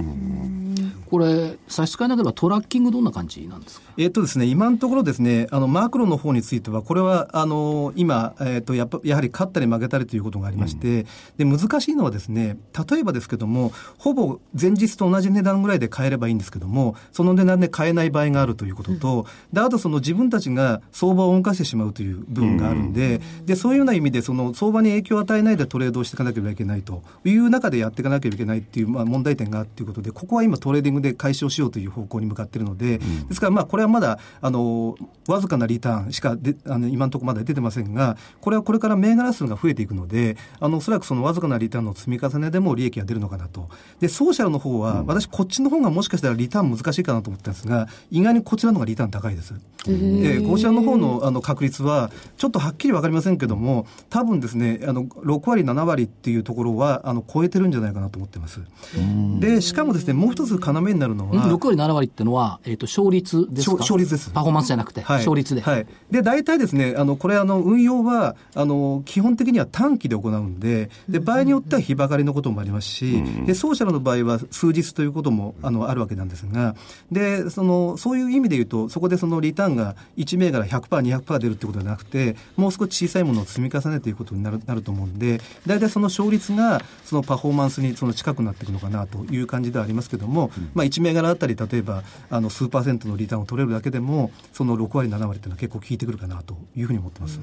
これ、差し支えなければトラッキングどんな感じなんですか？えっとですね、今のところですね、あの、マクロの方については、これは、あの、今、えっ、と、やっぱ、やはり勝ったり負けたりということがありまして、うん、で、難しいのはですね、例えばですけども、ほぼ前日と同じ値段ぐらいで買えればいいんですけども、その値段で買えない場合があるということと、で、あとその自分たちが相場を動かしてしまうという部分があるんで、で、そういうような意味で、その相場に影響を与えないでトレードをしていかなければいけないという中でやっていかなければいけないっていう、まあ、問題点があるということで、ここは今トレーディングで解消しようという方向に向かっているので、ですからまあ、これはまだ、あの、わずかなリターンしかであの今のところまだ出てませんが、これはこれから銘柄数が増えていくので、あの、おそらくそのわずかなリターンの積み重ねでも利益が出るのかなと。で、ソーシャルの方は、私こっちの方がもしかしたらリターン難しいかなと思ったんですが、意外にこちらの方がリターン高いです。で、こちらの方のあの確率は、ちょっとはっきりわかりませんけども、多分ですね、あの、6割、7割っていうところは、あの、超えてるんじゃないかなと思ってます。で、しかもですね、もう一つ要になるのは、6割、7割っていうのは、えっ、ー、と、勝率ですか？勝率です。パフォーマンスじゃなくて、はい、勝率で。はい。で、大体ですね、あの、これ、あの、運用は、あの、基本的には短期で行うんで、で、場合によっては日ばかりのこともありますし、で、ソーシャルの場合は数日ということも、あの、あるわけなんですが、で、その、そういう意味で言うと、そこでそのリターンが1銘柄100%、200%出るってことではなくて、もう少し小さいものを積み重ねていくことになるなると思うんで、大体その勝率が、そのパフォーマンスにその近くなっていくのかなという感じではありますけども、まあ、1銘柄あたり、例えば、あの、数パーセントのリターンを取れるだけでも、その6割、7割っていうのは結構効いてくるかなというふうに思ってます。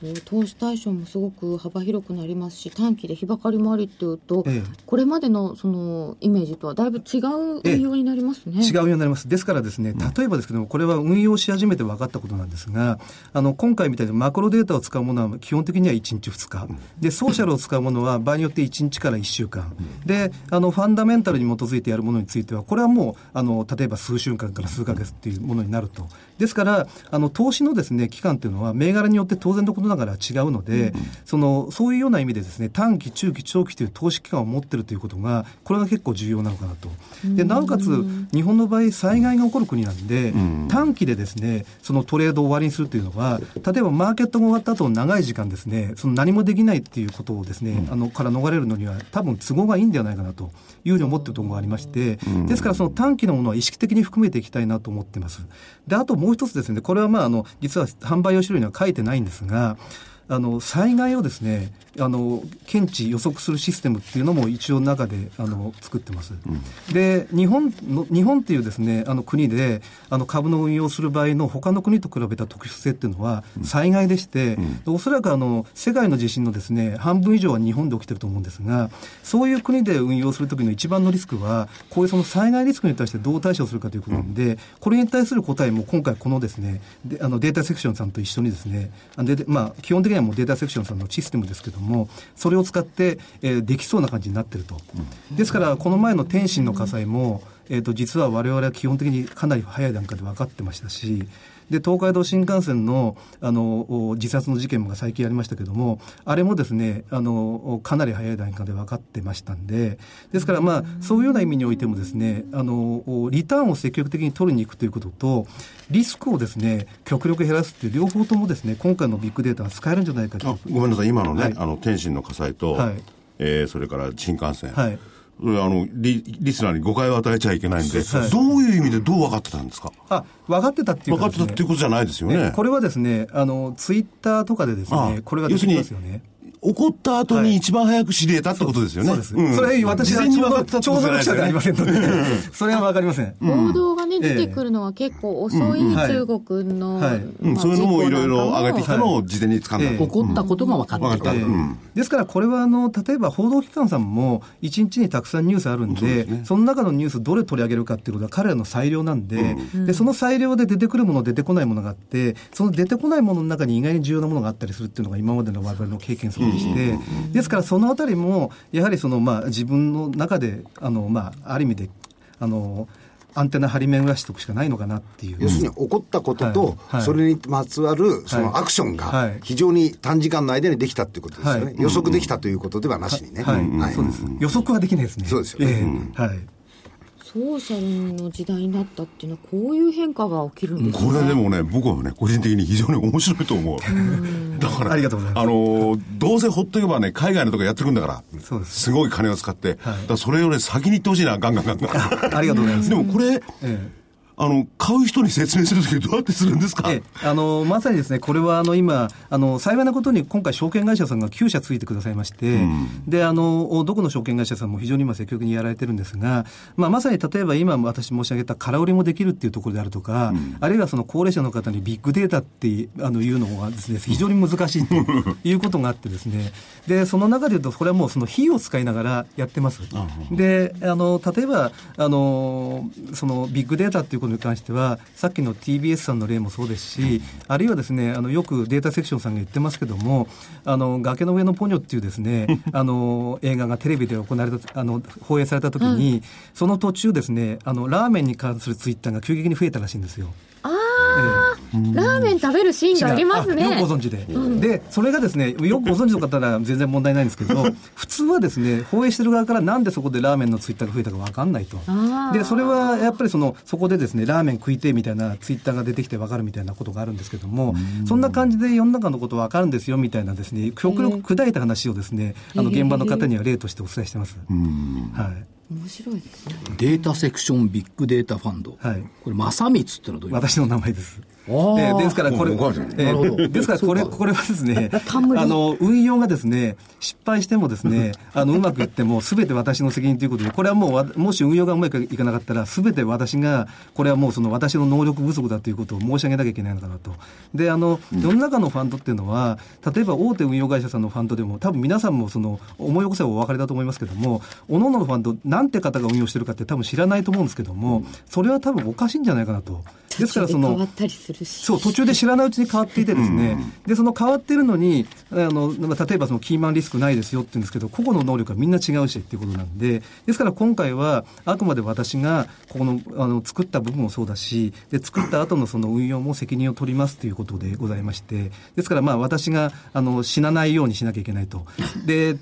こう投資対象もすごく幅広くなりますし短期で日ばかりもありっていうと、ええ、これまでのそのイメージとはだいぶ違う運用になりますね、え、違うようになります。ですからですね例えばですけどもこれは運用し始めて分かったことなんですがあの今回みたいにマクロデータを使うものは基本的には1日2日。でソーシャルを使うものは場合によって1日から1週間。であのファンダメンタルに基づいてやるものについてはこれはもうあの例えば数週間から数か月っていうものになるとですからあの投資のですね期間っていうのは銘柄によって当然のことながら違うのでで、そのそういうような意味でですね短期、中期、長期という投資期間を持っているということがこれが結構重要なのかなと。でなおかつ日本の場合災害が起こる国なんで、短期でですねそのトレードを終わりにするというのは例えばマーケットが終わった後長い時間ですねその何もできないっていうことをですね、あのから逃れるのには多分都合がいいんではないかなというふうに思っているところがありまして、ですからその短期のものは意識的に含めていきたいなと思ってます。であともうもう一つですね。これはまああの実は販売用種類には書いてないんですがあの災害をですねあの検知予測するシステムっていうのも一応中であの作ってます、うん、で日本の日本っていうですねあの国であの株の運用する場合の他の国と比べた特殊性っていうのは災害でして、うん、おそらくあの世界の地震のですね半分以上は日本で起きてると思うんですがそういう国で運用するときの一番のリスクはこういうその災害リスクに対してどう対処するかということなんで、うん、これに対する答えも今回このですねであのデータセクションさんと一緒にですねでまあ基本的にはもうデータセクションさんのシステムですけども、それを使って、えー、できそうな感じになってると。ですから、この前の天津の火災も、えーと、実は我々は基本的にかなり早い段階で分かってましたし、で、東海道新幹線の、あの、自殺の事件が最近ありましたけども、あれもですね、あの、かなり早い段階で分かってましたんで、ですからまあ、そういうような意味においてもですね、あの、リターンを積極的に取りに行くということと、リスクをですね、極力減らすっていう両方ともですね、今回のビッグデータは使えるんじゃないかと。ごめんなさい、今のね、はい、あの、天津の火災と、はい、えー、それから新幹線。はいあのリリスナーに誤解を与えちゃいけないんで、はい、どういう意味でどう分かってたんですか？あ分かってたっていう、ね、分かってたっていうことじゃないですよね。これはですね、あのツイッターとかでですね、これが出てきますよね。起こった後に一番早く知り得たってことですよね。そうです。それ私はちょうど、ちょうど記者でありませんので、それはわかりません。報道がね、出てくるのは結構遅い中国の。そういうのもいろいろ上げてきたのを事前に掴んだ。起こったことが分かってる。ですからこれはあの、例えば報道機関さんも一日にたくさんニュースあるんで、その中のニュースどれ取り上げるかっていうことは彼らの裁量なんで、で、その裁量で出てくるもの、出てこないものがあって、その出てこないものの中に意外に重要なものがあったりするっていうのが今までの我々の経験そうでして、ですからそのあたりも、やはりその、まあ、自分の中で、あの、まあ、ある意味で、あの、アンテナ張り巡らしておくしかないのかなっていう。要するに起こったことと、それにまつわるそのアクションが非常に短時間の間にできたっていうことですよね。予測できたということではなしにね。はい。そうです。予測はできないですね。そうですよね。はい。ソーシャルの時代になったっていうのは、こういう変化が起きるんですね。これでもね、僕はね、個人的に非常に面白いと思う。うだから、ありがとうございます。あの、どうせほっとけばね、海外のとこやってくんだから、そうですすごい金を使って、はい、だそれより先に行ってほしいな、ガンガンガンガン。ありがとうございます。でもこれ、ええあの、買う人に説明するときどうやってするんですか？えあの、まさにですね、これはあの、今、あの、幸いなことに今回証券会社さんが9社ついてくださいまして、うん、で、あの、どこの証券会社さんも非常に今積極的にやられてるんですが、まあ、まさに例えば今私申し上げた空売りもできるっていうところであるとか、うん、あるいはその高齢者の方にビッグデータってあのいうのがですね、非常に難しいと いうことがあってですね、で、その中で言うと、これはもうその費用を使いながらやってます。で、あの、例えば、あの、そのビッグデータっていうことに関しては、さっきの TBS さんの例もそうですし、あるいはですね、あのよくデータセクションさんが言ってますけども、あの崖の上のポニョっていうですね、あの映画がテレビで行われた、あの放映されたときに、うん、その途中ですね、あのラーメンに関するツイッターが急激に増えたらしいんですよ。あえー、ラーメン食べるシーンがありますね。よくご存知で、うん、で、それがですね、よくご存知の方なら全然問題ないんですけど、普通はですね、放映してる側からなんでそこでラーメンのツイッターが増えたか分かんないと。で、それはやっぱりその、そこでですね、ラーメン食いてみたいなツイッターが出てきて分かるみたいなことがあるんですけども、そんな感じで世の中のこと分かるんですよみたいなですね、極力砕いた話をですね、あの現場の方には例としてお伝えしてます。はい。面白いですね。データセクションビッグデータファンド。はい。これ、正光ってのはどういう？私の名前です。えですからこれ、えー、ですからこれ、これはですね、あの、運用がですね、失敗してもですね、あの、うまくいっても、すべて私の責任ということで、これはもう、もし運用がうまくいかなかったら、すべて私が、これはもうその私の能力不足だということを申し上げなきゃいけないのかなと。で、あの、世の中のファンドっていうのは、例えば大手運用会社さんのファンドでも、多分皆さんもその、思い起こせばお分かりだと思いますけども、各々のファンド、なんて方が運用してるかって多分知らないと思うんですけども、それは多分おかしいんじゃないかなと。ですからその、そう、途中で知らないうちに変わっていてですね、で、その変わってるのに、あの、例えばそのキーマンリスクないですよって言うんですけど、個々の能力はみんな違うしっていうことなんで、ですから今回は、あくまで私が、ここの、あの、作った部分もそうだし、で、作った後のその運用も責任を取りますということでございまして、ですからまあ私が、あの、死なないようにしなきゃいけないと。で、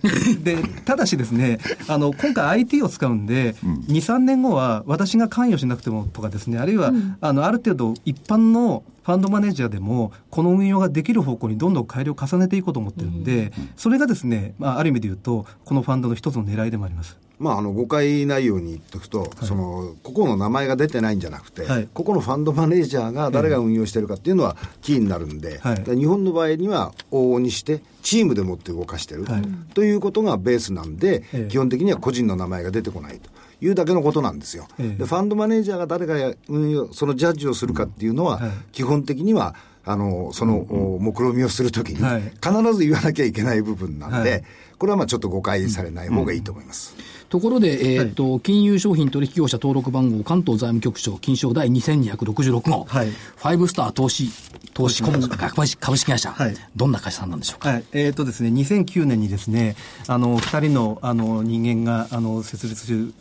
で、ただしですね、あの、今回 IT を使うんで、2、3年後は私が関与しなくてもとかですね、あるいは、あの、ある程度一般のファンドマネージャーでも、この運用ができる方向にどんどん改良を重ねていこうと思ってるんで、それがですね、まあ、ある意味で言うと、このファンドの一つの狙いでもあります。まあ、あの誤解ないように言っておくと、はい、その個々の名前が出てないんじゃなくて、はい、個々のファンドマネージャーが誰が運用してるかっていうのはキーになるんで、はい、日本の場合には往々にして、チームでもって動かしてる、ということがベースなんで、基本的には個人の名前が出てこないと。いうだけのことなんですよ。でファンドマネージャーが誰が運用そのジャッジをするかっていうのは、基本的にはあのその、目論見みをするときに、必ず言わなきゃいけない部分なんで、これはまあちょっと誤解されない方がいいと思います。ところで、えっ、ー、と、はい、金融商品取引業者登録番号関東財務局長金賞第2266号、はい、ファイブスター投資投資株式会社、はい、どんな会社さんなんでしょうか？はい、えっ、ー、とですね、2009年にですね、あの二人のあの人間があの設立し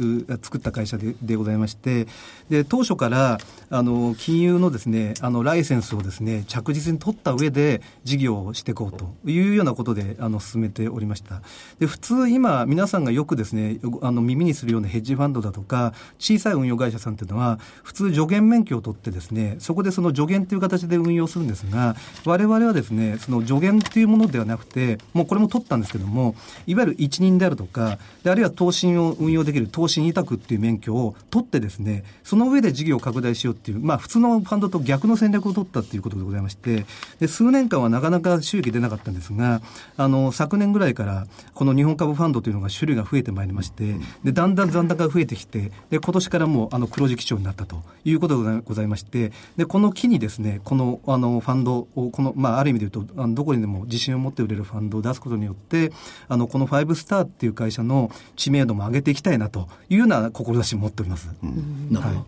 作った会社ででございまして、で当初からあの金融のですねあのライセンスをですね着実に取った上で事業をしていこうというようなことであの進めておりました。で普通今皆さんがよくですねあの耳にするようなヘッジファンドだとか小さい運用会社さんというのは普通助言免許を取ってですねそこでその助言という形で運用するんですが、我々はですね、その助言というものではなくて、もうこれも取ったんですけども、いわゆる一任であるとか、あるいは投信を運用できる投信委託っていう免許を取ってですね、その上で事業を拡大しようっていう、まあ普通のファンドと逆の戦略を取ったっていうことでございまして、で、数年間はなかなか収益出なかったんですが、あの、昨年ぐらいから、この日本株ファンドというのが種類が増えてまいりまして、で、だんだん残高が増えてきて、で、今年からもう、あの、黒字基調になったということがございまして、で、この機にですね、この、あの、ファンドを、この、まあ、ある意味で言うと、あのどこにでも自信を持って売れるファンドを出すことによって、あの、このファイブスターっていう会社の知名度も上げていきたいなというような志を持っております。うん、なるほど。はい、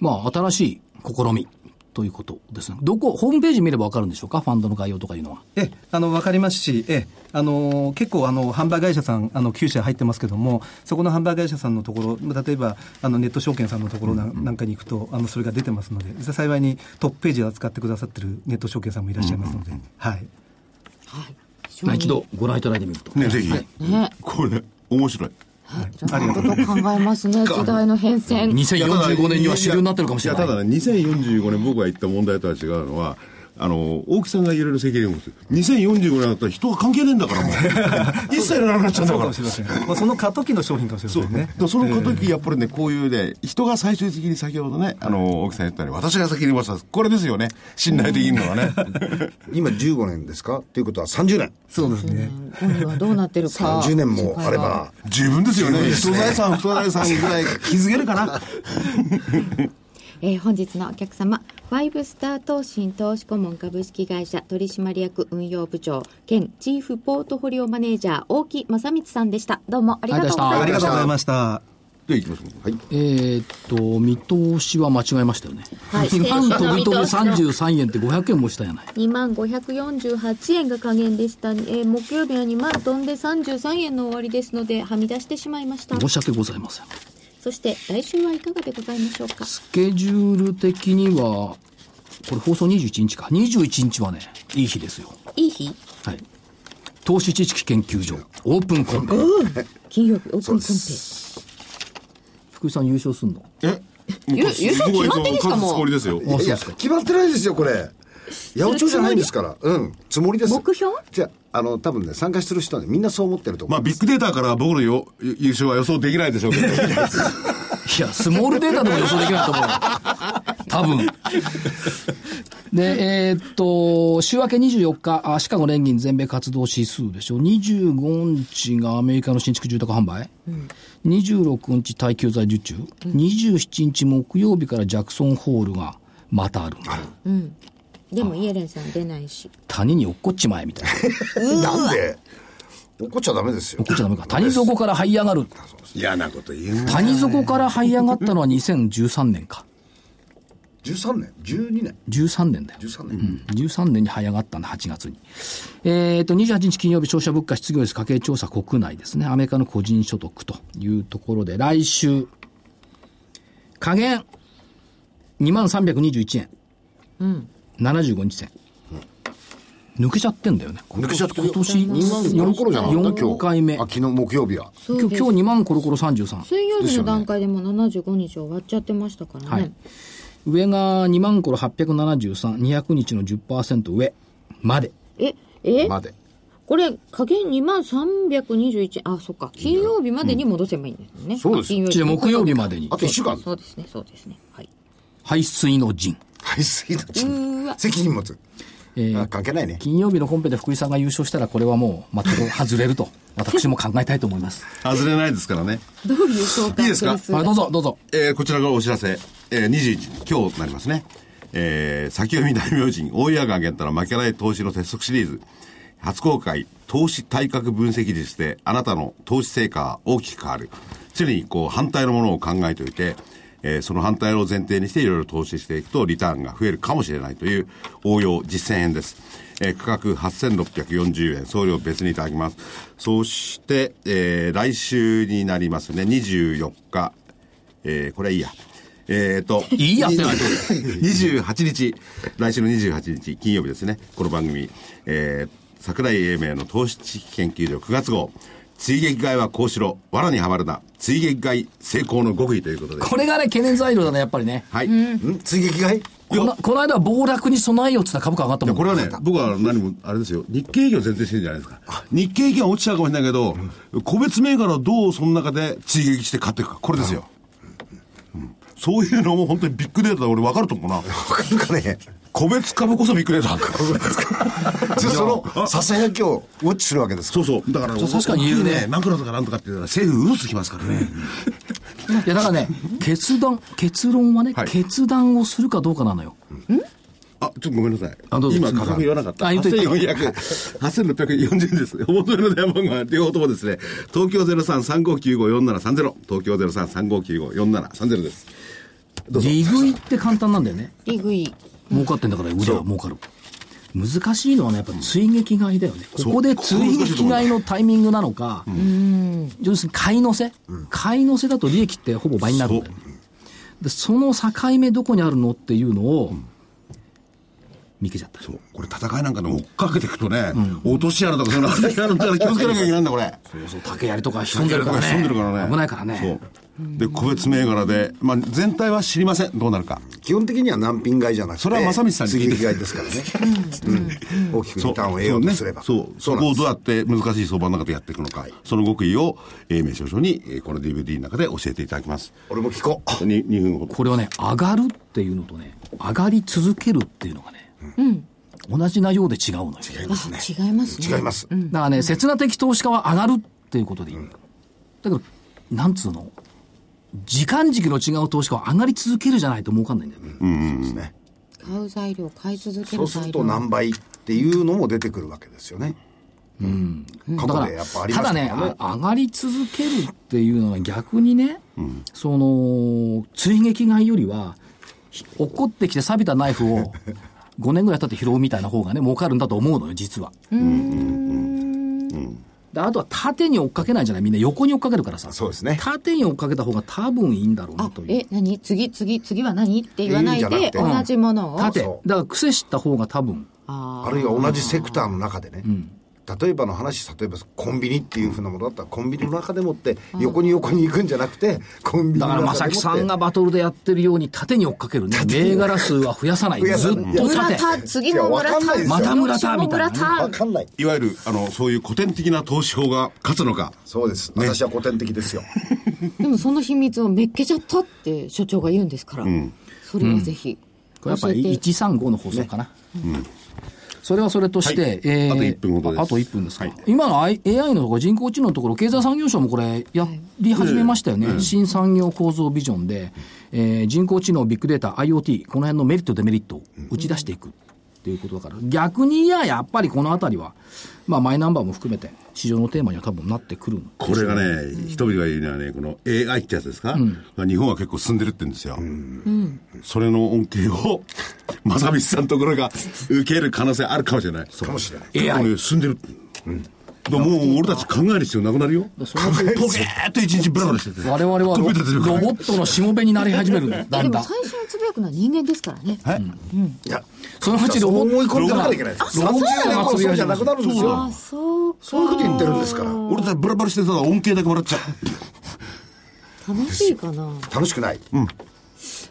まあ、新しい試み。ということですね。どこ、ホームページ見ればわかるんでしょうか？ファンドの概要とかいうのは。え、あの、わかりますし、え、あの、結構、あの、販売会社さん、あの、9社入ってますけども、そこの販売会社さんのところ、例えば、あの、ネット証券さんのところなんかに行くと、あの、それが出てますので、幸いにトップページで扱ってくださってるネット証券さんもいらっしゃいますので、はい。はい。一度ご覧いただいてみると。ね、ぜひ。ね。これ、面白い。はい、ありがとう考えますね、時代の変遷。2045年には主流になってるかもしれない。ただね、2045年僕が言った問題とは違うのは、あの、大木さんが入れる責任を持つ。2045年だったら人が関係ねえんだからもう。一切なくなっちゃうんだから。そうかもしれません。まあ、その過渡期の商品かもしれませんね。そその過渡期、やっぱりね、こういうね、人が最終的に先ほどね、あの、大木さん言ったように、私が先に渡す。これですよね。信頼できるのはね。今15年ですか？ということは30年。そうですね。今度はどうなってるか。30年もあれば。十分ですよね。人財産、不財産ぐらい気づけるかな。えー、本日のお客様、ファイブスター投信投資顧問株式会社取締役運用部長兼チーフポートフォリオマネージャー大木正光さんでした。どうもありがとうございました。ありがとうございました。で、いきます。はい。えー、っと、見通しは間違えましたよね。はい。2万飛び飛び33円って500円もしたやない。2万548円が加減でした。えー、木曜日は2万飛んで33円の終わりですので、はみ出してしまいました。申し訳ございません。そして来週はいかがでございましょうか？スケジュール的には、これ放送21日か。21日はね、いい日ですよ。いい日？はい。投資知識研究所、オープンコンペ。金曜日、オープンコンペ。福井さん優勝すんの？え？優勝決まってんですか？もう。決まってないですよ、これ。八百長じゃないんですから。うん。つもりです。目標？じゃあの、多分ね、参加してる人はね、みんなそう思ってると思う。まあ、ビッグデータから僕のよ優勝は予想できないでしょうけど。いや、スモールデータでも予想できないと思う。多分。で、えー、っと、週明け24日、あシカゴ連銀全米活動指数でしょ。25日がアメリカの新築住宅販売。うん、26日耐久財受注。うん、27日木曜日からジャクソンホールがまたある。うん。でもイエレンさん出ないし。谷に落っこっちまえみたいな。なんで？落っこっちゃダメですよ。落っこっちゃダメか。谷底から這い上がる。嫌なこと言う谷底から這い上がったのは2013年か。13年 ?12 年 ?13 年だよ。13年。うん。13年に這い上がったんだ、8月に。えっ、ー、と、28日金曜日、消費者物価失業率家計調査国内ですね。アメリカの個人所得というところで、来週、加減、2万321円。うん。75日線。抜けちゃってんだよね。抜けちゃって今年2万コロじゃなかった？4回目。あ、昨日木曜日は。今日、今日2万コロコロ33。水曜日の段階でも75日終わっちゃってましたからね。はい。上が2万コロ873、200日の10%上まで。え、え？まで。これ、加減2万321、あ、そっか。金曜日までに戻せばいいんですね。そうですよ。木曜日までに。あと1週間。そうですね、そうですね。はい。排水の陣。排水の陣。責任持つ。えー、関係ないね。金曜日のコンペで福井さんが優勝したら、これはもう全く外れると、私も考えたいと思います。外れないですからね。どういう相関いいですか？はい、どうぞ、どうぞ。えー、こちらがお知らせ。えー、21、今日なりますね。えー、先読み大名人、大岩川源太の負けない投資の鉄則シリーズ、初公開、投資対角分析術であなたの投資成果は大きく変わる。常にこう反対のものを考えておいて、えーその反対を前提にしていろいろ投資していくとリターンが増えるかもしれないという応用実践編です。えー価格8640円、送料別にいただきます。そして、えー来週になりますね、24日、えーこれはいいや。えっ、と。いいやってな28日、来週の28日、金曜日ですね、この番組、えー、桜井英明の投資知識研究所9月号、追撃買いはこうしろ、藁にはまるな、追撃買い成功の極意ということで。これがね、懸念材料だね、やっぱりね。はい。ん追撃買いこのこの間は暴落に備えようって言ったら株価上がったもん。これはね、僕は何も、あれですよ、日経平均を前提してるんじゃないですか。日経平均は落ちちゃうかもしれないけど、個別銘柄をどうその中で追撃して買っていくか、これですよ。うんそういうのも本当にビッグデータで俺分かると思うな。わかるかね個別株こそビッグデータ。そのささやきをウォッチするわけですかそうそう。だから、確かに言うねね。マクロとかなんとかって言ったら政府嘘つきますからね。いや、だからね、決断、結論はね、はい決断をするかどうかなのよ。あ、ちょっとごめんなさい。あどうぞ今価格言わなかった。あ言っといた8400、8640円です。お求めの電話番号は両方ともですね、東京0335954730、東京0335954730です。どうぞ。利食いって簡単なんだよね。リグイ。儲かってんだから腕は儲かる。難しいのはね、やっぱり追撃買いだよね。ここで追撃買いのタイミングなのか、要するに買い乗せ、買い乗せだと利益ってほぼ倍になるんだよ。で、その境目どこにあるのっていうのを、見けちゃった。そう。これ戦いなんかでも追っかけていくとね、落とし穴とかそういうのあるから気をつけなきゃいけないんだ、これ。そうそう、竹槍とか潜んでるからね。潜んでるからね。危ないからね。そう。で、個別銘柄で、まあ、全体は知りません。どうなるか。基本的には難品買いじゃなくてそれは正光さんに聞いて追撃買いですからね、うん大きくリターンを得ようとすればそう,、ね、そう。そこをどうやって難しい相場の中でやっていくのか。その極意を、英明少々に、えーこの DVD の中で教えていただきます。俺も聞こうに 2, 分ほど。これはね、上がるっていうのとね、上がり続けるっていうのがね、同じなようで違うのよ。あ、違いますね。違います、だからね、刹那的投資家は上がるっていうことでいい。だけど、なんつうの、時間軸の違う投資家は上がり続けるじゃないと儲かんないんだよね。そうですね買う材料、買い続けそうする。と何倍っていうのも出てくるわけですよね過だから去でやっぱありまただねしたからねあ上がり続けるっていうのは逆にね、その、追撃買いよりは、ひ落っこってきて錆びたナイフを5年ぐらい経って拾うみたいな方がね、儲かるんだと思うのよ、実は。であとは縦に追っかけないじゃない？みんな横に追っかけるからさ。そうですね縦に追っかけた方が多分いいんだろうなあと、いう。え、何？次、次、次は何？って言わないで、同じものを。縦。だから癖知った方が多分。ああるいは同じセクターの中でね、例えばの話例えばコンビニっていうふうなものだったらコンビニの中でもって横に横に行くんじゃなくてコンビニだから、の中でもって正木さんがバトルでやってるように縦に追っかけるね。銘柄数は増やさない。増やさないずっと縦。村田、次も村田。また村田みたいなね村田わかんないいわゆる、あの、そういう古典的な投資法が勝つのか。そうです、私は古典的ですよ でもその秘密をめっけちゃったって所長が言うんですから。それはぜひ。これやっぱり教えて135の法則かな。それはそれとして、はい。えーあと1分ほどです。あと1分ですか。はい。今の AI のところ、人工知能のところ、経済産業省もこれ、やり始めましたよね。新産業構造ビジョンで、えー人工知能、ビッグデータ、IoT、この辺のメリット、デメリットを打ち出していくっていうことだから、逆にいや、やっぱりこのあたりは、まあ、マイナンバーも含めて、市場のテーマには多分なってくるこれがね、人々が言うにはね、この AI ってやつですか、日本は結構進んでるって言うんですよ。それの恩恵を、正光さんのところが受ける可能性あるかもしれない。かもしれない。結構ね、進んでる。だからもう俺たち考える必要なくなるよ。ポケーっと一日ブラブラしてて。我々はロボットのしもべになり始めるんだよ、だんだん。でも最初につぶやくのは人間ですからね。いやそのうちロボット思い込んでなきゃいけないです30ロボット年が後そうじゃなくなるんですよあ、そうか。そういうこと言ってるんですから俺たちブラブラしてたら恩恵だけもらっちゃう。楽しいかな。楽しくない、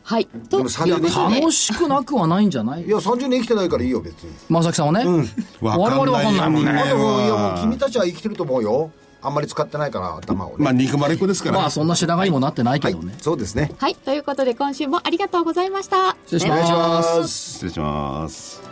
はい。でと、も30いや、年楽しくなくはないんじゃない？いや30年生きてないからいいよ別に正木さんはね。我々わかんないもんね。まあでもいやもう君たちは生きてると思うよあんまり使ってないから頭をねまあ憎まれっ子ですから。まあそんな白髪にもなってないけはいどね。そうですねはい。ということで今週もありがとうございました。失礼しお願いします。ます失礼します。